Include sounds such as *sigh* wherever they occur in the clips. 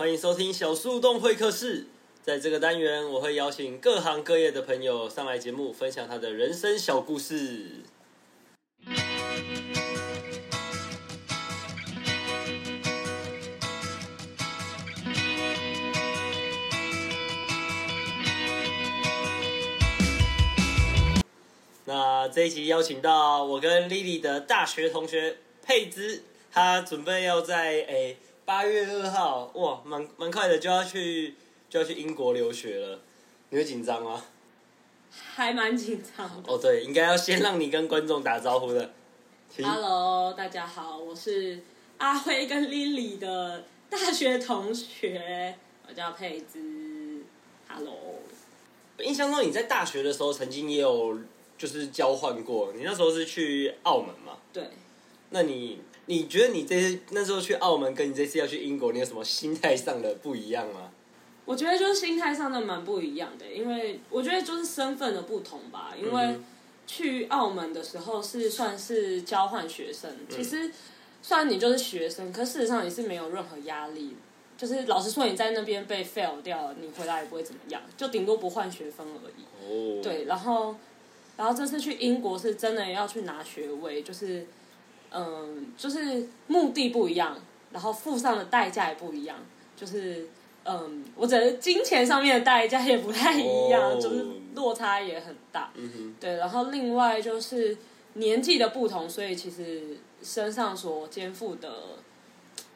欢迎收听小树洞会客室。在这个单元，我会邀请各行各业的朋友上来节目，分享他的人生小故事。那这一集邀请到我跟 Lily 的大学同学佩芝，她准备要在诶八月二号，哇，蛮蛮快的就要去就要去英国留学了，你会紧张吗？还蛮紧张的。哦，对，应该要先让你跟观众打招呼的。Hello，大家好，我是阿辉跟 Lily 的大学同学，我叫佩芝。Hello，印象中你在大学的时候曾经也有就是交换过，你那时候是去澳门嘛？对，那你你觉得你这次那时候去澳门跟你这次要去英国，你有什么心态上的不一样吗？我觉得就是心态上的蛮不一样的，因为我觉得就是身份的不同吧。因为嗯去澳门的时候是算是交换学生，嗯其实虽然你就是学生，可事实上你是没有任何压力。就是老实说，你在那边被 fail 掉了，你回来也不会怎么样，就顶多不换学分而已。哦，，对，然后，然后这次去英国是真的要去拿学位，就是，嗯，就是目的不一样，然后付上的代价也不一样，就是，嗯，我觉得金钱上面的代价也不太一样，哦就是落差也很大。嗯哼，对，然后另外就是年纪的不同，所以其实身上所肩负的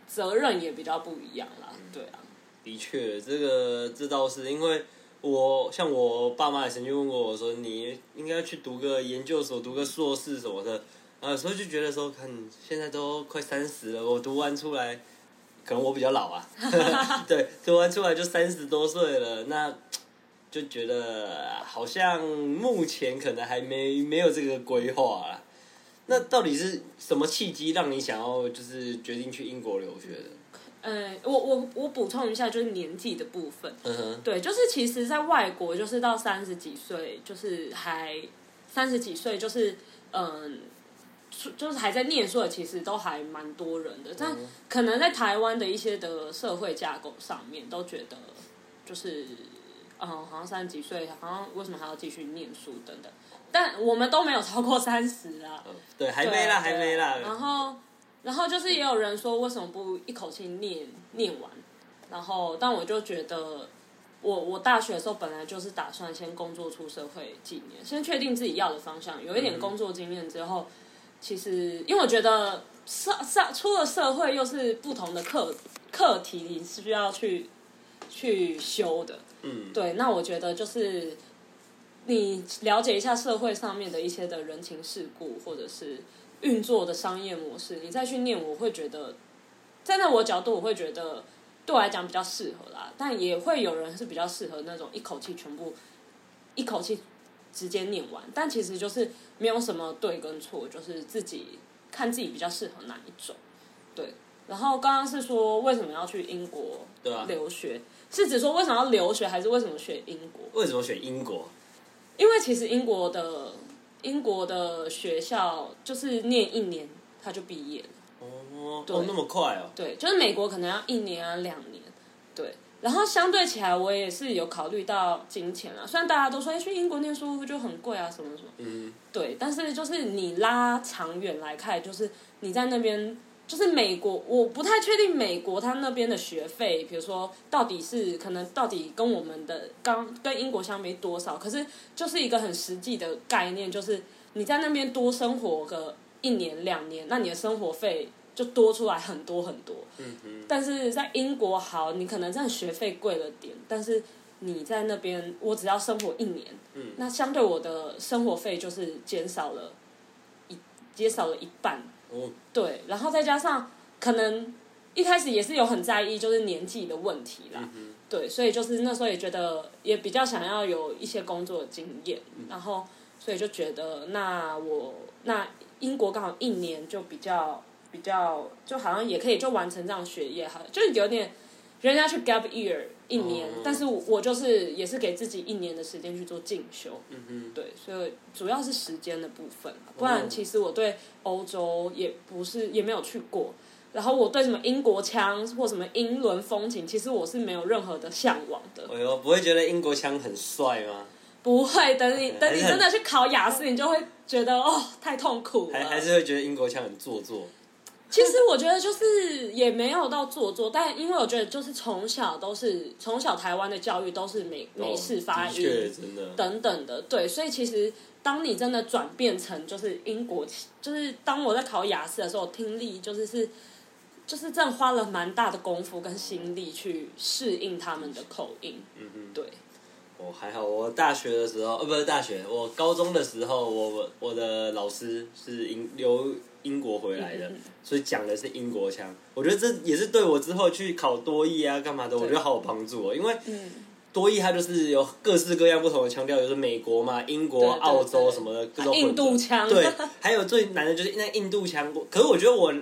责任也比较不一样啦。对啊，的确，这个这倒是因为我像我爸妈也曾经问过我说，你应该去读个研究所，读个硕士什么的。然后有时候就觉得说，看现在都快三十了，我读完出来，可能我比较老啊，*laughs* 对，读完出来就三十多岁了，那就觉得好像目前可能还没没有这个规划啦。那到底是什么契机让你想要就是决定去英国留学的？嗯，我我我补充一下，就是年纪的部分。嗯哼，对，就是其实，在外国，就是到三十几岁，就是还三十几岁，就是嗯，出就是还在念书的，其实都还蛮多人的。但可能在台湾的一些的社会架构上面，都觉得就是嗯，好像三十几岁，好像为什么还要继续念书等等。但我们都没有超过三十啊。嗯对，还没啦，还对没啦。然后，然后就是也有人说，为什么不一口气念念完？然后，但我就觉得，我我大学的时候本来就是打算先工作出社会几年，先确定自己要的方向，有一点工作经验之后，其实因为我觉得社社出了社会又是不同的课课题，你是需要去去修的。嗯，对，那我觉得就是你了解一下社会上面的一些的人情世故，或者是运作的商业模式，你再去念，我会觉得，站在我角度，我会觉得对我来讲比较适合啦。但也会有人是比较适合那种一口气全部一口气直接念完，但其实就是没有什么对跟错，就是自己看自己比较适合哪一种。对，然后刚刚是说为什么要去英国。留学，是指说为什么要留学，还是为什么选英国？为什么选英国？因为其实英国的英国的学校就是念一年他就毕业了，哦，对哦，那么快哦。对，就是美国可能要一年啊两年，对。然后相对起来，我也是有考虑到金钱啊。虽然大家都说，哎，去英国念书就很贵啊，什么什么，嗯，对。但是就是你拉长远来看，就是你在那边，就是美国，我不太确定美国它那边的学费，比如说到底是可能到底跟我们的刚跟英国相比多少，可是就是一个很实际的概念，就是你在那边多生活个一年两年，那你的生活费就多出来很多很多。嗯哼，但是在英国好，你可能真的学费贵了点，但是你在那边，我只要生活一年，嗯。那相对我的生活费就是减少了一减少了一半，哦，对，然后再加上可能一开始也是有很在意就是年纪的问题啦，嗯对，所以就是那时候也觉得也比较想要有一些工作的经验，然后所以就觉得那我那英国刚好一年就比较比较就好像也可以就完成这样学业，好就是有点人家去 gap year 一年，哦但是我我就是也是给自己一年的时间去做进修，嗯哼，对，所以主要是时间的部分，不然其实我对欧洲也不是也没有去过，然后我对什么英国腔或什么英伦风情，其实我是没有任何的向往的。哎呦，不会觉得英国腔很帅吗？不会，等你等你真的去考雅思，你就会觉得哦，太痛苦了。还还是会觉得英国腔很做作。其实我觉得就是也没有到做作，但因为我觉得就是从小都是从小台湾的教育都是美美式发哦的音、确真的。等等的，对，所以其实当你真的转变成就是英国，就是当我在考雅思的时候，听力就是是就是真的花了蛮大的功夫跟心力去适应他们的口音，嗯哼。对，我还好，我大学的时候，呃，不是大学，我高中的时候，我我的老师是英留英国回来的，嗯嗯所以讲的是英国腔。我觉得这也是对我之后去考多译啊，干嘛的，我觉得好有帮助哦。因为嗯，多译它就是有各式各样不同的腔调，就是美国嘛、英国、对对澳洲什么的各印度腔，对，还有最难的就是那印度腔。可是我觉得我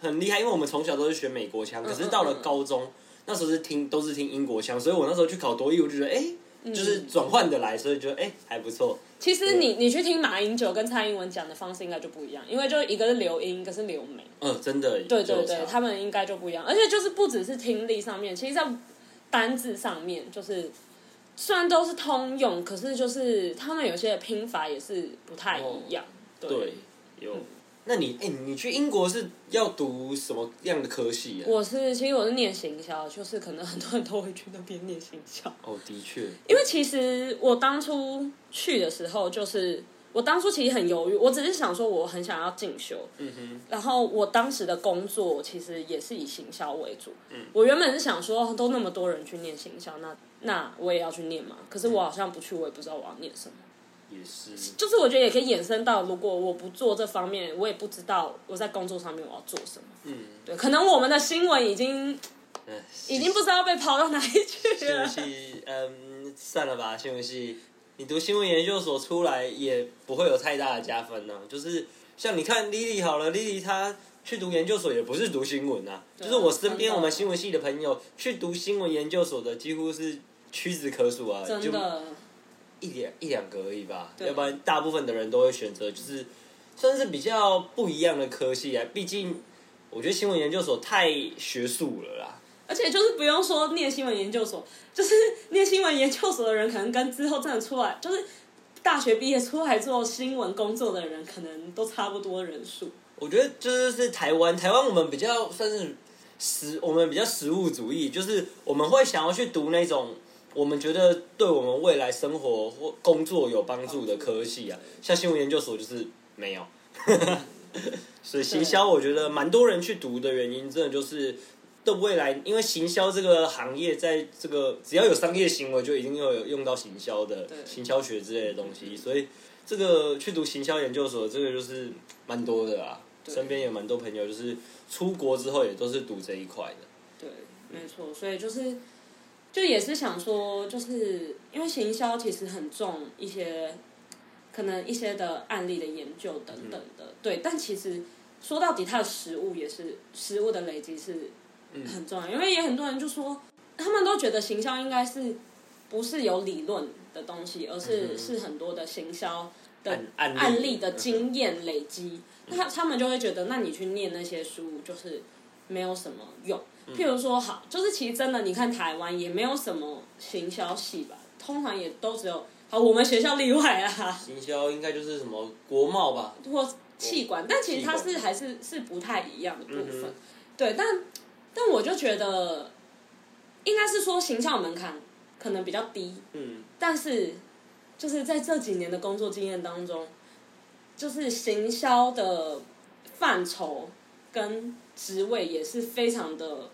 很厉害，因为我们从小都是学美国腔，可是到了高中，那时候是听都是听英国腔，所以我那时候去考多译，我就觉得哎、就是转换的来，所以觉得哎、还不错。其实你你去听马英九跟蔡英文讲的方式应该就不一样，因为就一个是留音，一个是留美。嗯，真的。对对对他们应该就不一样，而且就是不只是听力上面，其实在单字上面，就是虽然都是通用，可是就是他们有些拼法也是不太一样。对对，有。那你哎、你去英国是要读什么样的科系啊？我是其实我是念行销，就是可能很多人都会去那边念行销，哦，的确，因为其实我当初去的时候，就是我当初其实很犹豫，我只是想说我很想要进修，嗯哼，然后我当时的工作其实也是以行销为主。嗯我原本是想说，都那么多人去念行销，那那我也要去念嘛。可是我好像不去，我也不知道我要念什么。也是。就是我觉得也可以衍生到，如果我不做这方面，我也不知道我在工作上面我要做什么。嗯，对，可能我们的新闻已经哎已经不知道被抛到哪里去新闻了。系，嗯，算了吧，新闻系，你读新闻研究所出来也不会有太大的加分呢、就是像你看 Lily 好了，Lily 她去读研究所也不是读新闻啊，对啊就是我身边我们新闻系的朋友去读新闻研究所的几乎是屈指可数啊，就真的，一两一两个而已吧，要不然大部分的人都会选择就是算是比较不一样的科系啊，毕竟我觉得新闻研究所太学术了啦。而且就是不用说念新闻研究所，就是念新闻研究所的人，可能跟之后真的出来，就是大学毕业出来做新闻工作的人，可能都差不多人数。我觉得就是是台湾，台湾我们比较算是实，我们比较实务主义，就是我们会想要去读那种我们觉得对我们未来生活或工作有帮助的科系啊，像新闻研究所就是没有。*laughs* 所以行销，我觉得蛮多人去读的原因，真的就是对未来，因为行销这个行业，在这个只要有商业行为，就一定要有用到行销的行销学之类的东西，所以这个去读行销研究所，这个就是蛮多的啊。身边有蛮多朋友，就是出国之后也都是读这一块的。对，没错，所以就是，就也是想说，就是因为行销其实很重一些，可能一些的案例的研究等等的，对。但其实说到底，它的实物也是实物的累积是很重要，因为也很多人就说，他们都觉得行销应该是不是有理论的东西，而是、嗯是很多的行销的案案例案例的经验累积，那他他们就会觉得，那你去念那些书就是没有什么用。譬如说，好，就是其实真的，你看台湾也没有什么行销系吧，通常也都只有好我们学校例外啊，行销应该就是什么国贸吧？或气管，但其实它是还是是不太一样的部分。嗯对，但但我就觉得，应该是说行销门槛可能比较低，嗯，但是就是在这几年的工作经验当中，就是行销的范畴跟职位也是非常的、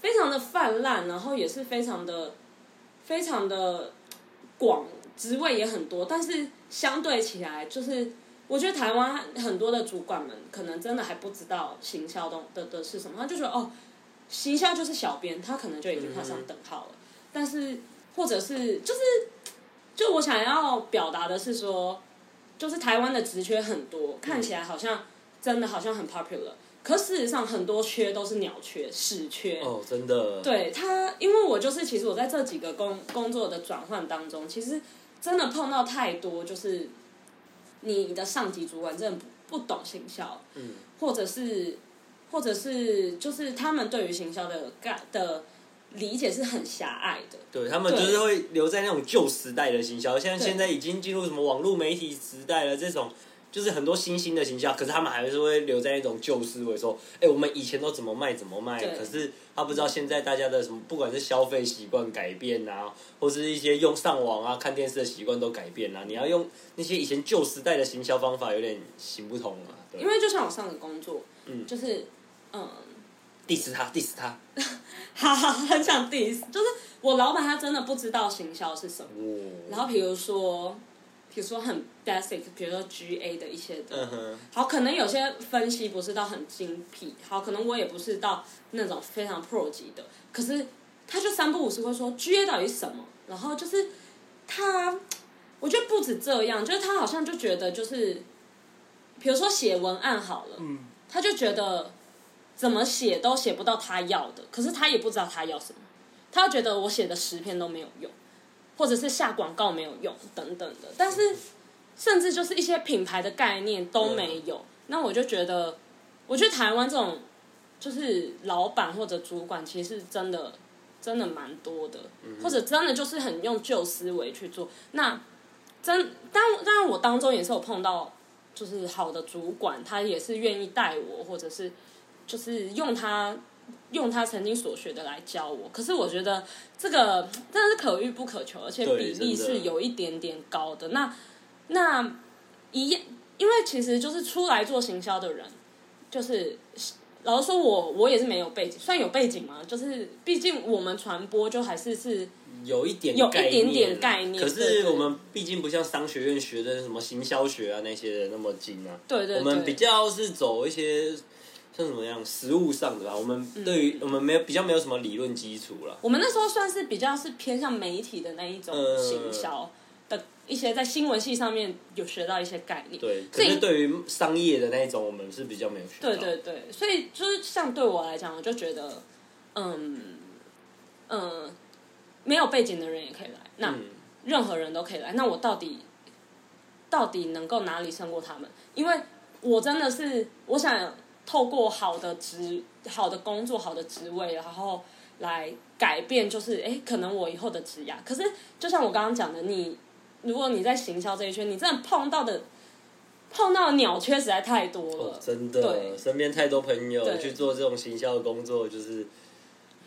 非常的泛滥，然后也是非常的、非常的广，职位也很多，但是相对起来，就是我觉得台湾很多的主管们可能真的还不知道行销的的的是什么，他就觉得哦，行销就是小编，他可能就已经画上等号了。但是或者是就是，就我想要表达的是说，就是台湾的职缺很多，看起来好像真的好像很 popular，可事实上很多缺都是鸟缺、屎缺。哦，真的，对他，因为我就是其实我在这几个工工作的转换当中，其实真的碰到太多，就是你的上级主管真的不不懂行销，嗯，或者是或者是就是他们对于行销的概的理解是很狭隘的。对他们就是会留在那种旧时代的行销，像现在已经进入什么网络媒体时代了，这种就是很多新兴的行销，可是他们还是会留在那种旧思维，说，哎、我们以前都怎么卖怎么卖，可是他不知道现在大家的什么，不管是消费习惯改变啊，或是一些用上网啊、看电视的习惯都改变啊，你要用那些以前旧时代的行销方法，有点行不通啊。对。因为就像我上个工作，嗯。就是嗯，diss 他，diss 他，*laughs* 哈哈，很想 diss，就是我老板他真的不知道行销是什么。哦，然后比如说，比如说很 basic，比如说 GA 的一些的，嗯哼，好，可能有些分析不是到很精辟，好，可能我也不是到那种非常 pro 级的，可是他就三不五时会说 GA 到底是什么，然后就是他，我觉得不止这样，就是他好像就觉得就是，比如说写文案好了，嗯。他就觉得怎么写都写不到他要的，可是他也不知道他要什么，他觉得我写的十篇都没有用，或者是下广告没有用等等的，但是甚至就是一些品牌的概念都没有，那我就觉得，我觉得台湾这种就是老板或者主管，其实真的真的蛮多的，或者真的就是很用旧思维去做。那真当当然我当中也是有碰到，就是好的主管，他也是愿意带我，或者是就是用他用他曾经所学的来教我。可是我觉得这个真的是可遇不可求，而且比例是有一点点高的。那那一样，因为其实就是出来做行销的人，就是老实说我我也是没有背景，算有背景嘛，就是毕竟我们传播就还是是有一点有一点点概念可是我们毕竟不像商学院学的什么行销学啊那些的那么精啊。对对对，我们比较是走一些像什么样实物上的吧。我们对于、我们没有比较没有什么理论基础了。我们那时候算是比较是偏向媒体的那一种呃行销的一些，在新闻系上面有学到一些概念。对，可是对于商业的那一种，我们是比较没有学到。对对对，所以就是像对我来讲，我就觉得，嗯嗯，没有背景的人也可以来，那嗯，任何人都可以来。那我到底到底能够哪里胜过他们？因为我真的是我想透过好的职、好的工作、好的职位，然后来改变，就是哎，可能我以后的职涯。可是就像我刚刚讲的，你如果你在行销这一圈，你真的碰到的碰到的鸟缺实在太多了。哦，真的，对身边太多朋友去做这种行销的工作，就是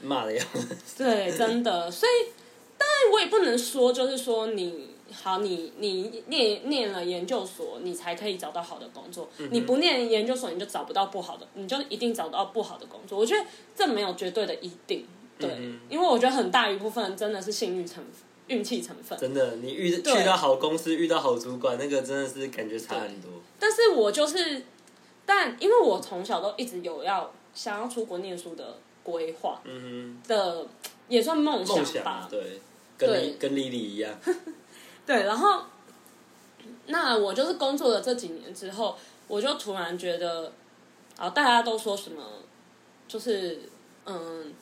骂的要对，真的，所以当然我也不能说，就是说你好，你你念念了研究所，你才可以找到好的工作。你不念研究所，你就找不到不好的，你就一定找到不好的工作。我觉得这没有绝对的一定，对，嗯因为我觉得很大一部分真的是幸运成运气成分。真的，你遇对去到好公司，遇到好主管，那个真的是感觉差很多。但是我就是，但因为我从小都一直有要想要出国念书的规划嗯的，也算梦想吧想，。对，跟丽丽一样。*laughs* 对，然后那我就是工作了这几年之后，我就突然觉得，啊，大家都说什么，就是嗯，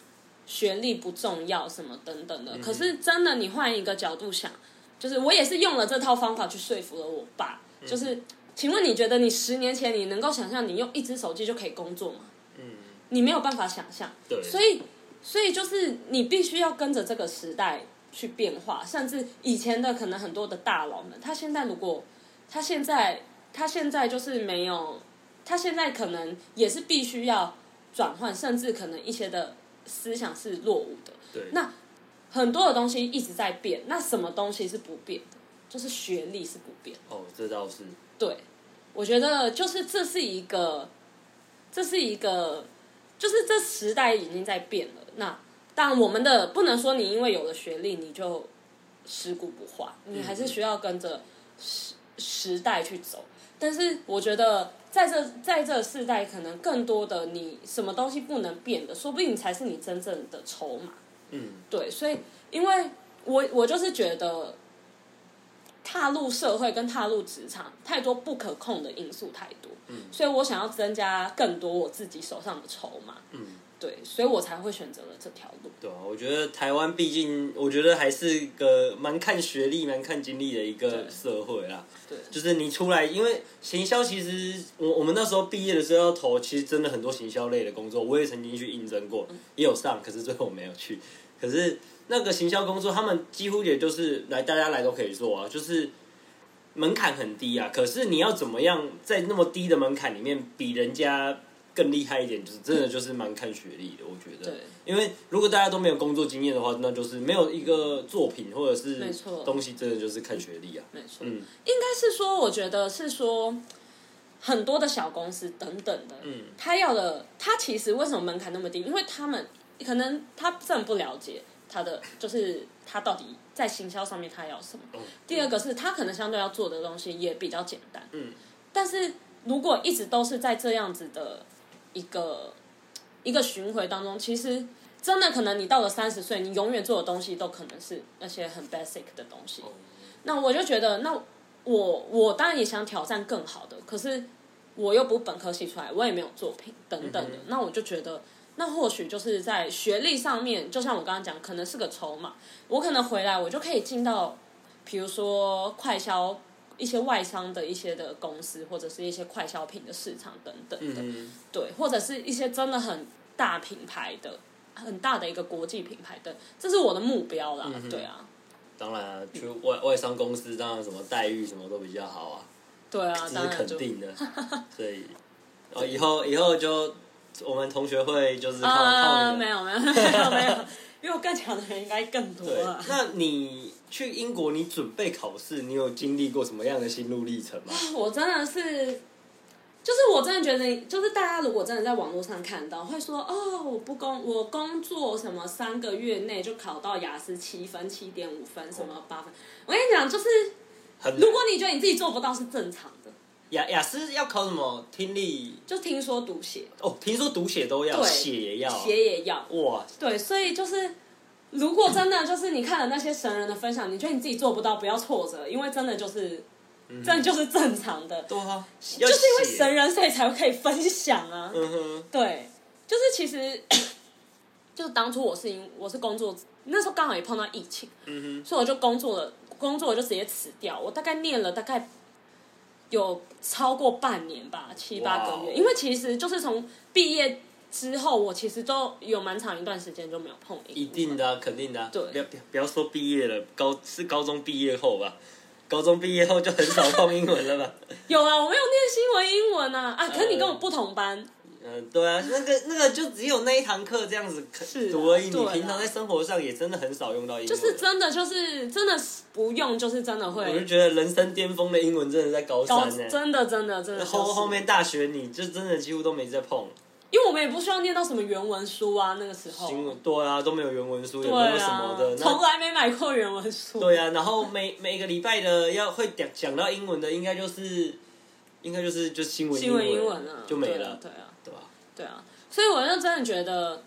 学历不重要什么等等的。可是真的，你换一个角度想，就是我也是用了这套方法去说服了我爸，就是，请问你觉得你十年前你能够想象你用一只手机就可以工作吗？嗯，你没有办法想象。对，所以，所以就是你必须要跟着这个时代去变化，甚至以前的可能很多的大佬们，他现在如果他现在他现在就是没有，他现在可能也是必须要转换，甚至可能一些的思想是落伍的。对，那很多的东西一直在变，那什么东西是不变的？就是学历是不变的。哦，这倒是。对，我觉得就是这是一个，这是一个，就是这时代已经在变了。那但我们的不能说你因为有了学历你就尸骨不化，你还是需要跟着时时代去走。但是我觉得在这在这世代，可能更多的你什么东西不能变的，说不定你才是你真正的筹码。嗯，对，所以因为我我就是觉得，踏入社会跟踏入职场，太多不可控的因素太多，嗯所以我想要增加更多我自己手上的筹码。嗯，对，所以我才会选择了这条路。对啊，我觉得台湾毕竟，我觉得还是个蛮看学历、蛮看经历的一个社会啦。对，就是你出来，因为行销其实我我们那时候毕业的时候要投，其实真的很多行销类的工作，我也曾经去应征过，也有上，可是最后没有去。可是那个行销工作，他们几乎也就是来大家来都可以做啊，就是门槛很低啊。可是你要怎么样在那么低的门槛里面比人家更厉害一点，就是真的就是蛮看学历的，我觉得。对，因为如果大家都没有工作经验的话，那就是没有一个作品或者是没错东西，真的就是看学历啊。没错。嗯应该是说，我觉得是说，很多的小公司等等的，嗯，他要的，他其实为什么门槛那么低？因为他们可能他真的不了解他的，就是他到底在行销上面他要什么。嗯第二个是他可能相对要做的东西也比较简单，嗯，但是如果一直都是在这样子的一个一个巡回当中，其实真的可能你到了三十岁，你永远做的东西都可能是那些很 basic 的东西。那我就觉得，那我我当然也想挑战更好的，可是我又不本科系出来，我也没有作品等等的，那我就觉得。那或许就是在学历上面，就像我刚刚讲，可能是个筹码。我可能回来，我就可以进到，比如说快销一些外商的一些的公司，或者是一些快消品的市场等等的，嗯对，或者是一些真的很大品牌的、很大的一个国际品牌的，这是我的目标啦。对啊，当然啊，去外外商公司，当然什么待遇什么都比较好啊，对啊，这是肯定的。*laughs* 所以，哦，以后以后就我们同学会就是靠、啊，靠你了。没有没有没有没有，比我更强的人应该更多对啊，。那你去英国，你准备考试，你有经历过什么样的心路历程吗？*laughs* 我真的是，就是我真的觉得，就是大家如果真的在网络上看到，会说哦，我不工，我工作什么三个月内就考到雅思七分、七点五分，什么八分。我跟你讲，就是很如果你觉得你自己做不到是正常的，雅雅思要考什么？听力就听说读写，哦，听说读写都要，对写也要啊。写也要。哇，对，所以就是，如果真的就是你看了那些神人的分享，你觉得你自己做不到，不要挫折，因为真的就是，真的就是正常的，对啊，就就是因为神人，所以才可以分享啊。嗯哼，对，就是其实，就是当初我是因我是工作，那时候刚好也碰到疫情，嗯所以我就工作了，工作我就直接辞掉。我大概念了大概有超过半年吧，七八个月。哦因为其实就是从毕业之后，我其实都有蛮长一段时间就没有碰一定的啊、肯定的啊、对不要不要不要说毕业了，高是高中毕业后吧。高中毕业后就很少碰英文了吧？*laughs* 有啊，我没有念新闻英文啊啊！可是你跟我不同班，嗯，对啊，那个那个就只有那一堂课这样子读而已，啊你平常在生活上也真的很少用到英文。就是真的就是真的是不用，就是真的会我就觉得人生巅峰的英文真的在高高三呢、真的真的真的、就是、后后面大学你就真的几乎都没在碰因为我们也不需要念到什么原文书啊，那个时候。新闻，对啊，都没有原文书，也没有什啊么的。，从来没买过原文书。对啊，然后每每个礼拜的要会讲讲到英文的，应该就是应该就是就是新闻新闻英文啊，就没了对啊，，对啊，所以我就真的觉得，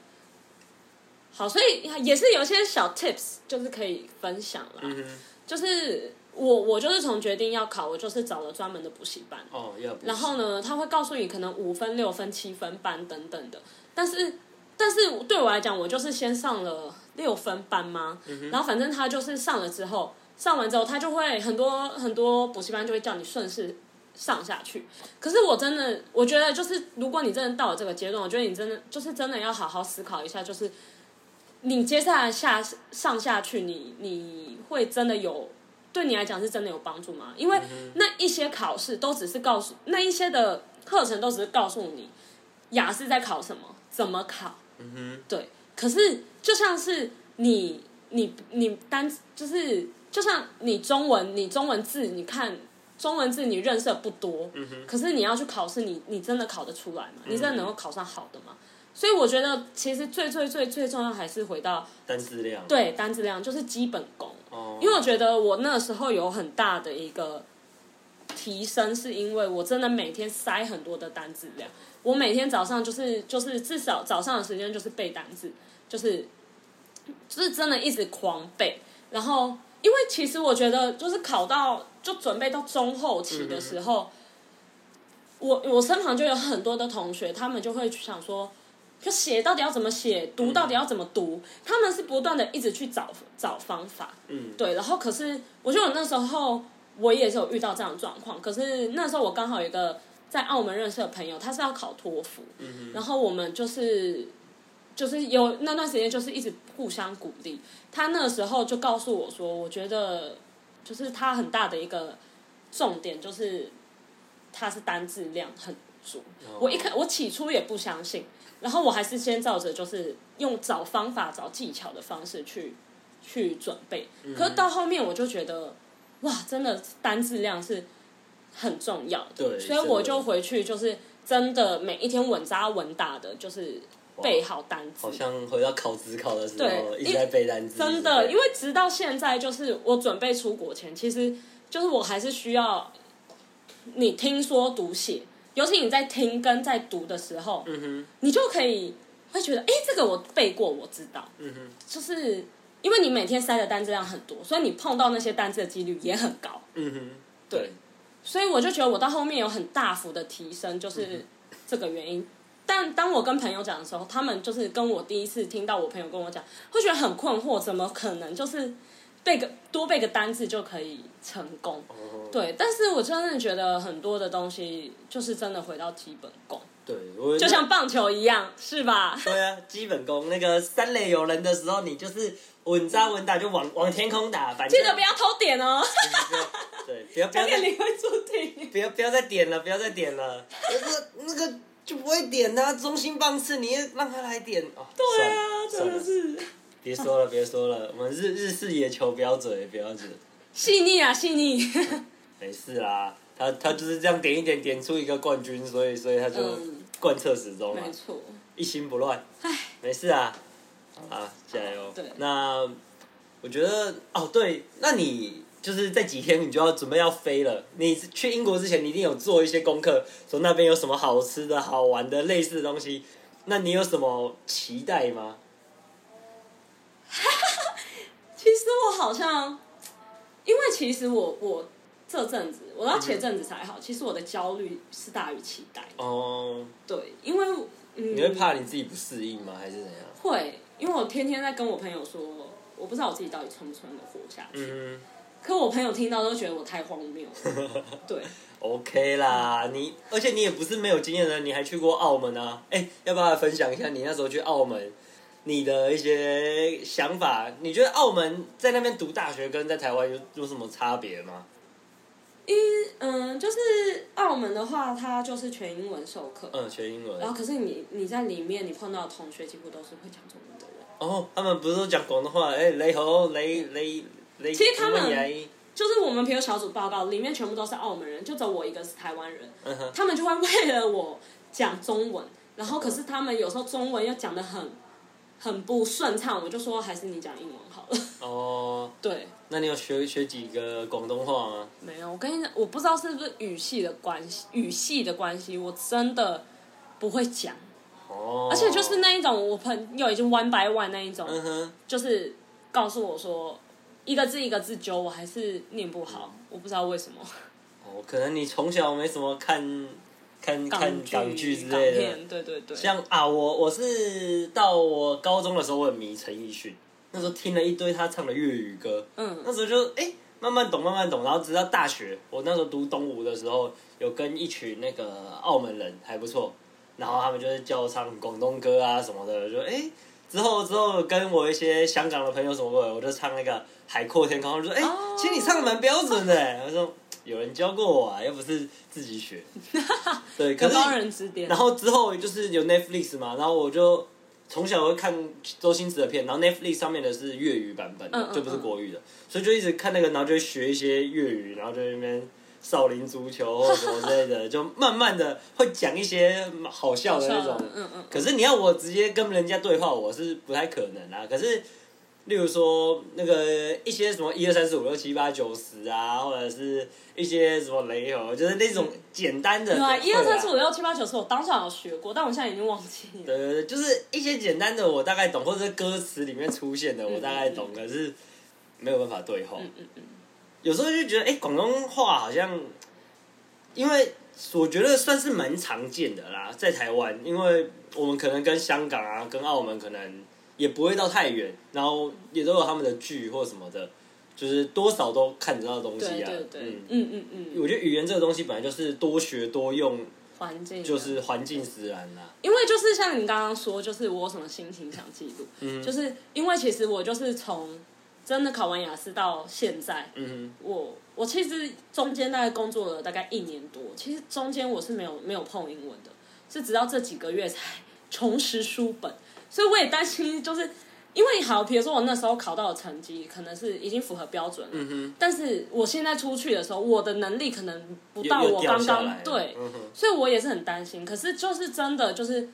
好，所以也是有一些小 tips，就是可以分享啦。嗯哼，就是我我就是从决定要考，我就是找了专门的补习班。哦，要不然后呢，他会告诉你可能五分、六分、七分班等等的，但是但是对我来讲，我就是先上了六分班嘛，然后反正他就是上了之后，上完之后他就会很多很多补习班就会叫你顺势上下去。可是我真的，我觉得就是如果你真的到了这个阶段，我觉得你真的就是真的要好好思考一下，就是你接下来下上下去，你你会真的有对你来讲是真的有帮助吗？因为那一些考试都只是告诉那一些的课程都只是告诉你雅思在考什么，怎么考。嗯哼，对，可是就像是你你你单就是就像你中文你中文字你看中文字你认识的不多，嗯，可是你要去考试，你你真的考得出来吗？你真的能够考上好的吗？所以我觉得其实最最最最重要还是回到单字量，对单字量，就是基本功。哦，因为我觉得我那时候有很大的一个提升，是因为我真的每天塞很多的单字量。我每天早上就是就是至少早上的时间就是背单字，就是就是真的一直狂背。然后因为其实我觉得就是考到就准备到中后期的时候，我我身旁就有很多的同学，他们就会想说。就写到底要怎么写，读到底要怎么读，他们是不断的一直去找找方法。嗯，对，然后可是我觉得我那时候我也是有遇到这样的状况，可是那时候我刚好有一个在澳门认识的朋友，他是要考托福，嗯然后我们就是就是有那段时间就是一直互相鼓励。他那时候就告诉我说，我觉得就是它很大的一个重点就是它是单字量很足。我一开我起初也不相信，然后我还是先照着就是用找方法、找技巧的方式去去准备。可是到后面我就觉得，哇，真的单字量是很重要的。对所以我就回去就是真的每一天稳扎稳打的，就是背好单词。好。像回到考职考的时候对一直在背单词，真的，因为为直到现在，就是我准备出国前，其实就是我还是需要你听说读写，尤其你在听跟在读的时候，嗯哼，你就可以会觉得，哎、这个我背过，我知道，嗯哼，就是因为你每天塞的单词量很多，所以你碰到那些单词的几率也很高。嗯哼，对，所以我就觉得我到后面有很大幅的提升，就是这个原因。但当我跟朋友讲的时候，他们就是跟我第一次听到我朋友跟我讲，会觉得很困惑，怎么可能就是背个多背个单字就可以成功？哦，对，但是我真的觉得很多的东西就是真的回到基本功，对，我就像棒球一样，是吧？对啊，基本功那个三垒有人的时候，你就是稳扎稳打，就往往天空打，反正记得不要偷点哦，对，不要不要差点再你会注定。不要不要再点了，不要再点了，那个那个就不会点啊，中心棒次你也让他来点哦。对啊，真的是别说了，别说了，我们日日式野球不要嘴，不要嘴，细腻啊，细腻。*laughs* 没事啦。他他就是这样点一点，点出一个冠军，所以所以他就嗯贯彻始终嘛，没错，一心不乱。唉，没事啊，啊，加油。对那我觉得哦，对，那你就是这几天你就要准备要飞了。你去英国之前，你一定有做一些功课，说那边有什么好吃的好玩的类似的东西。那你有什么期待吗？*laughs* 其实我好像，因为其实我我这阵子，我到前阵子才好，其实我的焦虑是大于期待。哦，对，因为嗯，你会怕你自己不适应吗？还是怎样？会，因为我天天在跟我朋友说，我不知道我自己到底撑不撑得活下去。嗯可我朋友听到都觉得我太荒谬了。*laughs* 对，，OK 啦，你而且你也不是没有经验的人，你还去过澳门啊？哎、要不要分享一下你那时候去澳门？你的一些想法，你觉得澳门在那边读大学跟在台湾有有什么差别吗？嗯，就是澳门的话，它就是全英文授课，嗯，全英文然。后可是你你在里面你碰到的同学几乎都是会讲中文的人。哦，他们不是都讲广东话？哎、雷猴，雷雷雷。其实他们就是我们朋友小组报告里面全部都是澳门人，就只有我一个是台湾人。他们就会为了我讲中文，然后可是他们有时候中文又讲的很很不顺畅，我就说还是你讲英文好了。哦，*laughs* 对，那你有学学几个广东话吗？没有，我跟你讲，我不知道是不是语系的关系，语系的关系，我真的不会讲，哦，而且就是那一种，我朋友已经 one by one 那一种，就是告诉我说一个字一个字揪，我还是念不好，我不知道为什么。哦，可能你从小没什么看 *laughs* 看看港港剧之港类的。对对对，像啊，我我是到我高中的时候，我很迷陈奕迅，那时候听了一堆他唱的粤语歌，嗯。那时候就哎、慢慢懂，慢慢懂，然后直到大学，我那时候读东吴的时候，有跟一群那个澳门人还不错，然后他们就是教我唱广东歌啊什么的，就哎、之后之后跟我一些香港的朋友什么的，我就唱那个《海阔天空》，他们就说哎、哦。其实你唱的蛮标准的，我说有人教过我啊，又不是自己学，对，*laughs* 可是有高人指点。然。后之后就是有 Netflix 嘛，然后我就从小会看周星驰的片，然后 Netflix 上面的是粤语版本的，嗯嗯就不是国语的，所以就一直看那个，然后就学一些粤语，然后就在那边少林足球或什么之类的，就慢慢的会讲一些好笑的那种。嗯嗯，可是你要我直接跟人家对话，我是不太可能啊。可是，例如说那个一些什么一二三四五六七八九十啊，或者是一些什么雷猴，就是那种简单的。对啊，一二三四会五六七八九十，我当场有学过，但我现在已经忘记了。对对对，就是一些简单的我大概懂，或者是歌词里面出现的我大概懂，可是没有办法对话。嗯嗯嗯，有时候就觉得，哎、广东话好像，因为我觉得算是蛮常见的啦，在台湾，因为我们可能跟香港啊、跟澳门可能也不会到太远，然后也都有他们的剧或什么的，就是多少都看得到东西啊。对对对，嗯，嗯嗯嗯，我觉得语言这个东西本来就是多学多用，环境啊就是环境使然啦。因为就是像你刚刚说，就是我有什么心情想记录，嗯就是因为其实我就是从真的考完雅思到现在，嗯我我其实中间大概工作了大概一年多，其实中间我是没有没有碰英文的，是直到这几个月才重拾书本，所以我也担心，就是因为好，比如说我那时候考到的成绩可能是已经符合标准了，但是我现在出去的时候，我的能力可能不到我刚刚对，所以我也是很担心。可是就是真的就是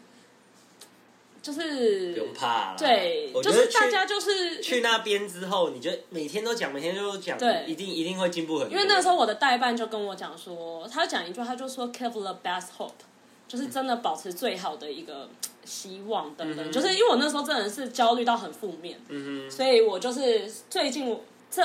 就是不用怕啦。对，我觉得去就是大家就是去那边之后，你就每天都讲，每天都讲，对一定一定会进步很多。因为那时候我的代办就跟我讲说，他讲一句，他就说 “keep the best hope”，就是真的保持最好的一个希望等等。嗯就是因为我那时候真的是焦虑到很负面，嗯哼所以我就是最近我这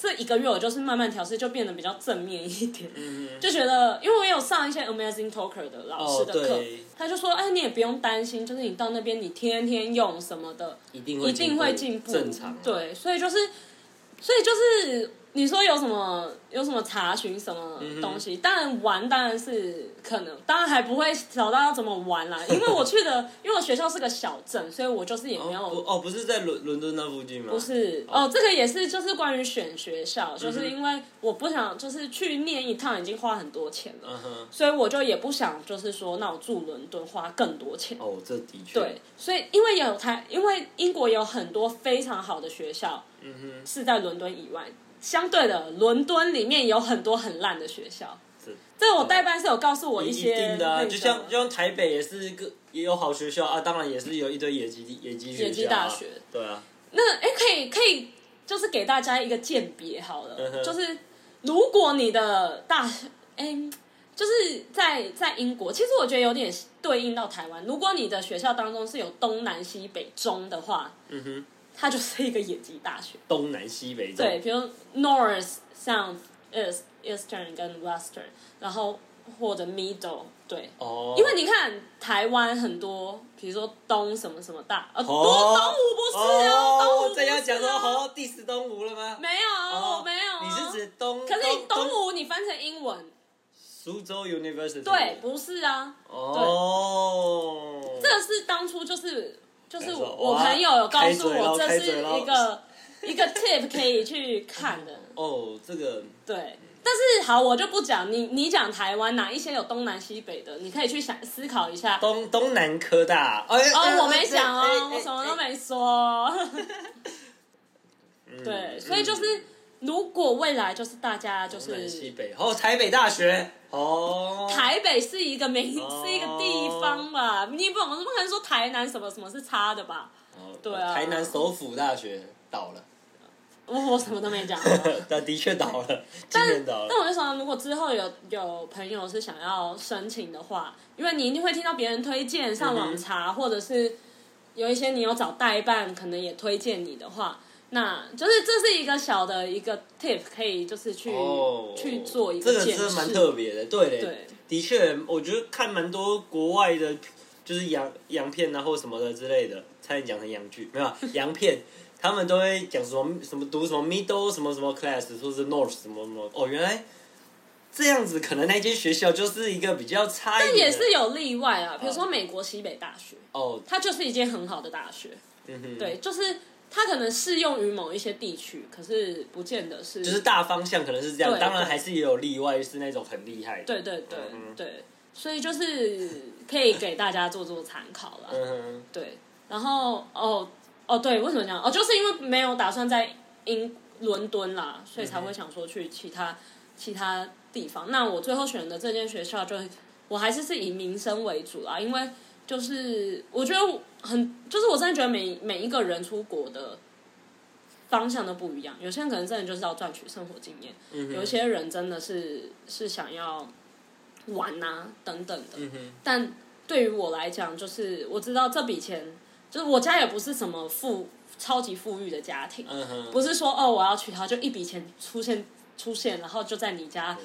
这一个月，我就是慢慢调试，就变得比较正面一点。嗯，就觉得，因为我有上一些 Amazing Talker 的老师的哦课，对他就说，哎，你也不用担心，就是你到那边你天天用什么的，一定会一定会进步，正常。，啊对，所以就是，所以就是你说有什么有什么查询什么嗯东西，当然玩当然是可能，当然还不会找到要怎么玩啦，*laughs* 因为我去的，因为我学校是个小镇，所以我就是也没有。哦不哦，不是在伦伦敦那附近吗？不是。哦，这个也是，就是关于选学嗯校，就是因为我不想，就是去念一趟已经花很多钱了，嗯，所以我就也不想，就是说，那我住伦敦花更多钱。哦，这的确，对，所以因为有台，因为英国有很多非常好的学校嗯哼，是在伦敦以外，相对的，伦敦里面有很多很烂的学校。是。这我代班是有告诉我一些定的啊，就像就像台北也是个也有好学校啊，当然也是有一堆野鸡野鸡学校啊。野鸡大学，对啊，那哎，可以可以，就是给大家一个鉴别好了，嗯哼。就是如果你的大学，哎，就是在在英国，其实我觉得有点对应到台湾。如果你的学校当中是有东南西北中的话，嗯哼，它就是一个野鸡大学。东南西北对，，比如 North、South、East、Eastern 跟 Western，然后或者 Middle，对。哦，因为你看台湾很多，比如说东什么什么大，呃，东哦东吴不是哦，东吴这要讲是哦说哦，第十东吴了吗？没有，哦我没有哦。你是指东？可是你东东吴你翻成英文，苏州 University？对，，不是啊，哦，这个是当初就是就是我朋友有告诉我，这是一个 *laughs* 一个 tip 可以去看的。哦，这个对，但是好，我就不讲你，你讲台湾哪一些有东南西北的，你可以去想思考一下。东东南科大，哎哦，我没讲哎哦，我什么都。没说。*laughs* 嗯对，所以就是，如果未来就是大家就东南西是北，哦，台北大学，哦，台北是一个名，哦是一个地方吧，你不，可能说台南什么什么是差的吧？哦对啊台南首府大学倒了，我我什么都没讲。*laughs* 但的确倒了，今年倒了。但我就想，如果之后有有朋友是想要申请的话，因为你一定会听到别人推荐，上网查，或者是有一些你有找代办，可能也推荐你的话，那就是这是一个小的一个 tip，可以就是去、哦，去做一个这个。真的蛮特别的，对嘞，对，的确，我觉得看蛮多国外的，就是洋洋片啊或什么的之类的，差点讲成洋剧，没有啊 *laughs* 洋片，他们都会讲什么什么读什么 middle 什么什么 class，说是 north 什么什么，哦，原来这样子，可能那间学校就是一个比较差一但也是有例外啊，比如说美国西北大学，哦，它就是一间很好的大学，嗯哼，，对，就是它可能适用于某一些地区，可是不见得是，就是大方向可能是这样，对当然对还是也有例外，是那种很厉害的，对对对、嗯对，所以就是可以给大家做做参考了。嗯，对，然后哦哦对，为什么这样？哦，就是因为没有打算在英伦敦啦，所以才会想说去其他、其他地方。那我最后选的这间学校就，我还是是以民生为主啦，因为就是我觉得很，就是我真的觉得每每一个人出国的。方向都不一样，有些人可能真的就是要赚取生活经验，嗯有些人真的是是想要玩啊等等的。嗯，但对于我来讲，就是我知道这笔钱，就是我家也不是什么富超级富裕的家庭，嗯，不是说哦我要娶她就一笔钱出现出现，然后就在你家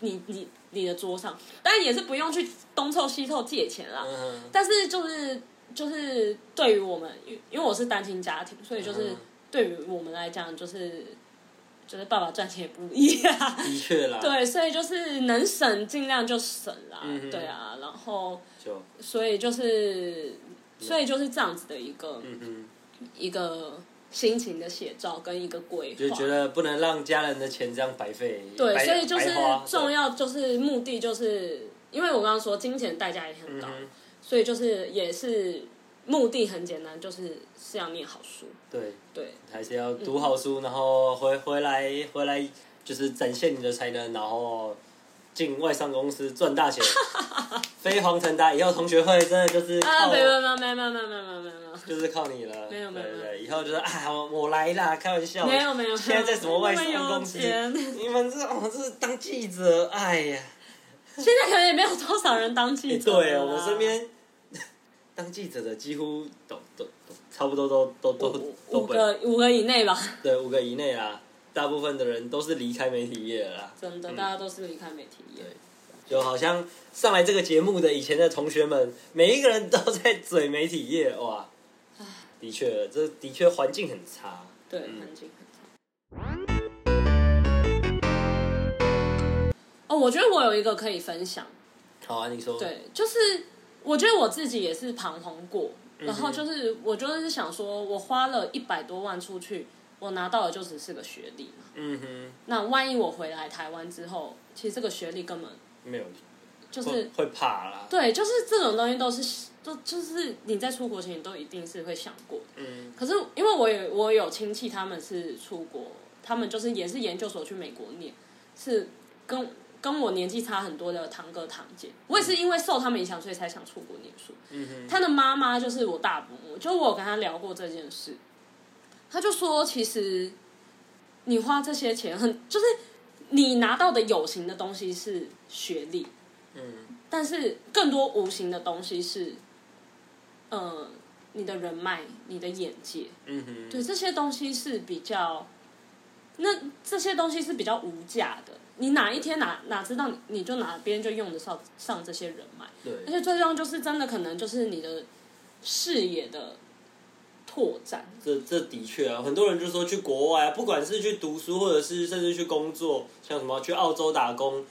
你你你的桌上，当然也是不用去东凑西凑借钱啦。嗯。但是就是就是对于我们，因因为我是单亲家庭，所以就是嗯。对于我们来讲，就是就是爸爸赚钱也不易啊。的确啦，*laughs* 对，所以就是能省尽量就省啦，嗯对啊，然后就。所以就是所以就是这样子的一个、嗯，一个心情的写照跟一个规划，就觉得不能让家人的钱这样白费，对，所以就是重要，就是目的就是因为我刚刚说金钱代价也很高，嗯，所以就是也是目的很简单，就是是要念好书，对，对。还是要读好书，然后回回来回来就是展现你的才能，然后进外商公司赚大钱，*laughs* 飞黄腾达，以后同学会真的就是啊，没有没有没有没有没有没有没有，就是靠你了。没有没有，没有，以后就是啊，我我来啦，开玩笑。没有没有，现在在什么外商公司？你们这哦，这是当记者，哎呀，现在可能也没有多少人当记者。对啊，我身边 *laughs* 当记者的几乎都都差不多都都都五个五个以内吧。对，五个以内啊，大部分的人都是离开媒体业了。真的，大家都是离开媒体业。就好像上来这个节目的以前的同学们，每一个人都在嘴媒体业，哇，的确，这的确环境很差。对，嗯环境很差。哦，我觉得我有一个可以分享，好啊，你说。对，就是我觉得我自己也是彷徨过，嗯然后就是我就是想说，我花了一百多万出去，我拿到的就只是个学历嘛。嗯哼，那万一我回来台湾之后，其实这个学历根本没有，就是会会怕啦。对，就是这种东西都是都就是你在出国前你都一定是会想过的。嗯可是因为我有我有亲戚，他们是出国，他们就是也是研究所去美国念，是跟跟我年纪差很多的堂哥堂姐。我也是因为受他们影响，所以才想出国念书。嗯哼，他的妈妈就是我大伯母，就我有跟他聊过这件事，他就说，其实你花这些钱很，就是你拿到的有形的东西是学历，嗯但是更多无形的东西是，呃，你的人脉、你的眼界，嗯哼，对这些东西是比较，那这些东西是比较无价的。你哪一天哪哪知道你你就哪边就用得上上这些人脉，对。而，且最重要就是真的可能就是你的视野的拓展。这这的确啊，很多人就说去国外啊，不管是去读书，或者是甚至去工作，像什么去澳洲打工，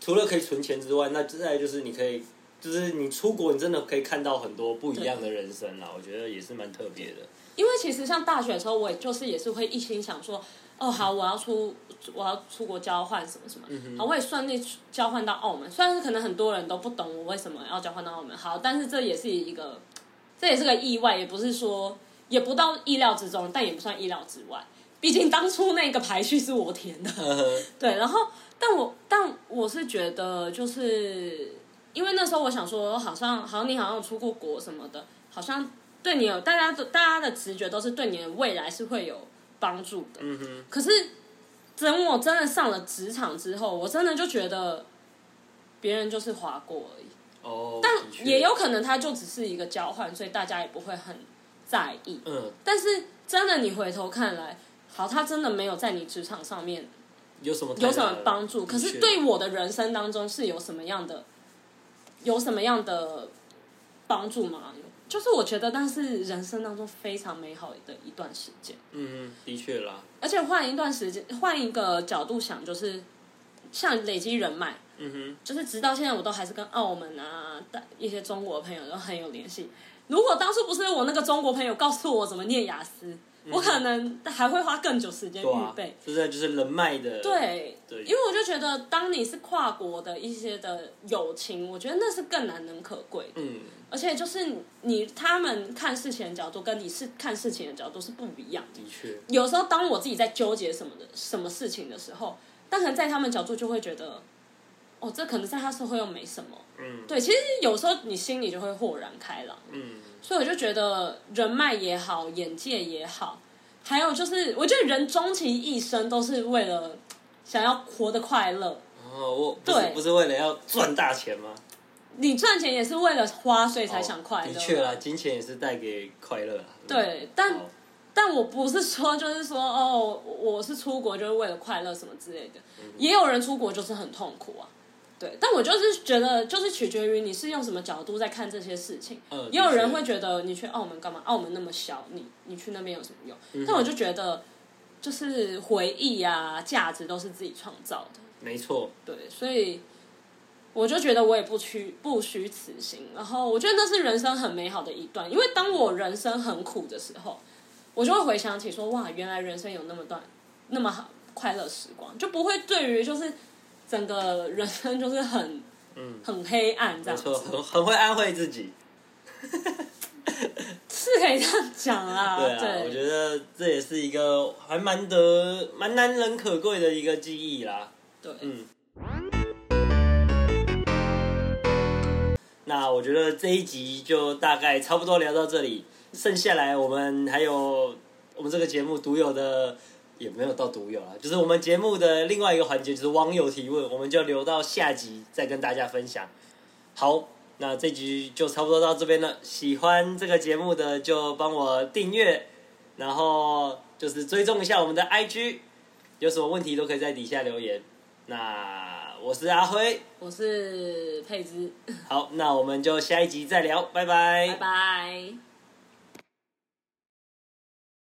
除了可以存钱之外，那再来就是你可以，就是你出国，你真的可以看到很多不一样的人生啦。我觉得也是蛮特别的。因为其实像大学的时候，我也就是也是会一心想说，哦，好，我要出我要出国交换什么什么，好，我也顺利交换到澳门。虽然是可能很多人都不懂我为什么要交换到澳门，好，但是这也是一个，这也是个意外，也不是说也不到意料之中，但也不算意料之外。毕竟当初那个排序是我填的，对，然后但我但我是觉得，就是因为那时候我想说，好像好像你好像有出过国什么的，好像对你有大家的大家的直觉都是对你的未来是会有帮助的。嗯哼，可是等我真的上了职场之后，我真的就觉得别人就是划过而已，哦，但也有可能它就只是一个交换，所以大家也不会很在意。嗯，但是真的你回头看来，好，他真的没有在你职场上面有什么有什么帮助？可是对我的人生当中是有什么样的，有什么样的帮助吗？就是我觉得，但是人生当中非常美好的一段时间，嗯嗯，的确啦，而且换一段时间，换一个角度想，就是像累积人脉，嗯哼，就是直到现在，我都还是跟澳门啊的一些中国朋友都很有联系。如果当初不是我那个中国朋友告诉我怎么念雅思，我可能还会花更久时间预备。，这在就是人脉的，对，对因为我就觉得，当你是跨国的一些的友情，我觉得那是更难能可贵的。嗯，而且就是你他们看事情的角度跟你是看事情的角度是不一样的。的确，有时候当我自己在纠结什么的什么事情的时候，但可能在他们角度就会觉得，哦，这可能在他社会又没什么。嗯对，其实有时候你心里就会豁然开朗。嗯，所以我就觉得人脉也好，眼界也好，还有就是，我觉得人终其一生都是为了想要活得快乐。哦，我对不是为了要赚大钱吗？你赚钱也是为了花，所以才想快乐。哦的确啦，金钱也是带给快乐啊。对，但好但我不是说就是说哦，我是出国就是为了快乐什么之类的，也有人出国就是很痛苦啊。对，但我就是觉得，就是取决于你是用什么角度在看这些事情。嗯也有人会觉得你去澳门干嘛？澳门那么小，你你去那边有什么用？但我就觉得，就是回忆啊，价值都是自己创造的。没错，对，所以我就觉得我也不虚不虚此行。然后我觉得那是人生很美好的一段，因为当我人生很苦的时候，我就会回想起说，哇，原来人生有那么段那么好快乐时光，就不会对于就是整个人生就是很嗯，很黑暗这样子，，很很会安慰自己。*laughs* 是可以这样讲啦。对啊，我觉得这也是一个还蛮得蛮难能可贵的一个记忆啦。对，嗯。那我觉得这一集就大概差不多聊到这里，剩下来我们还有我们这个节目独有的，也没有到独有啦，就是我们节目的另外一个环节，就是网友提问，我们就留到下集再跟大家分享。好，那这集就差不多到这边了。喜欢这个节目的就帮我订阅，然后就是追踪一下我们的 IG，有什么问题都可以在底下留言。那我是阿辉，我是佩芝，好，那我们就下一集再聊，拜拜拜拜。